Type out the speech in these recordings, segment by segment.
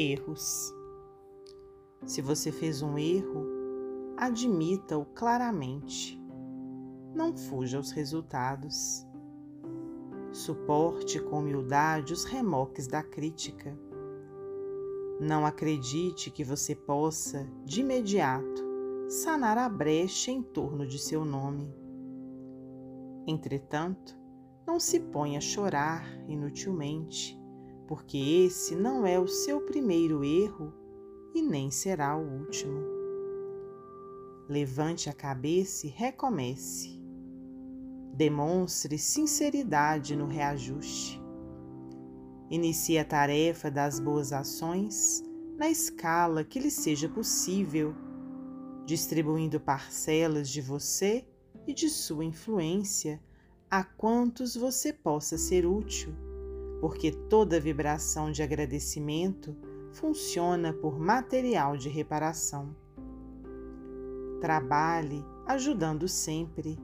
Erros. Se você fez um erro, admita-o claramente. Não fuja aos resultados. Suporte com humildade os remoques da crítica. Não acredite que você possa, de imediato, sanar a brecha em torno de seu nome. Entretanto, não se ponha a chorar inutilmente porque esse não é o seu primeiro erro e nem será o último. Levante a cabeça e recomece. Demonstre sinceridade no reajuste. Inicie a tarefa das boas ações na escala que lhe seja possível, distribuindo parcelas de você e de sua influência a quantos você possa ser útil porque toda vibração de agradecimento funciona por material de reparação. Trabalhe ajudando sempre,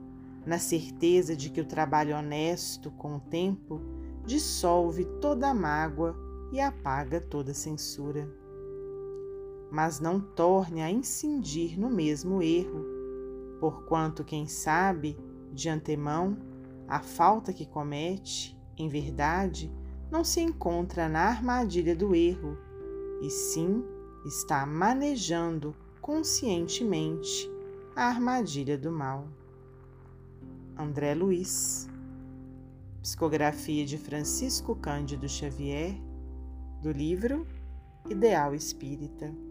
na certeza de que o trabalho honesto com o tempo dissolve toda mágoa e apaga toda censura. Mas não torne a incidir no mesmo erro, porquanto quem sabe, de antemão, a falta que comete, em verdade, não se encontra na armadilha do erro, e sim está manejando conscientemente a armadilha do mal. André Luiz, psicografia de Francisco Cândido Xavier, do livro Ideal Espírita.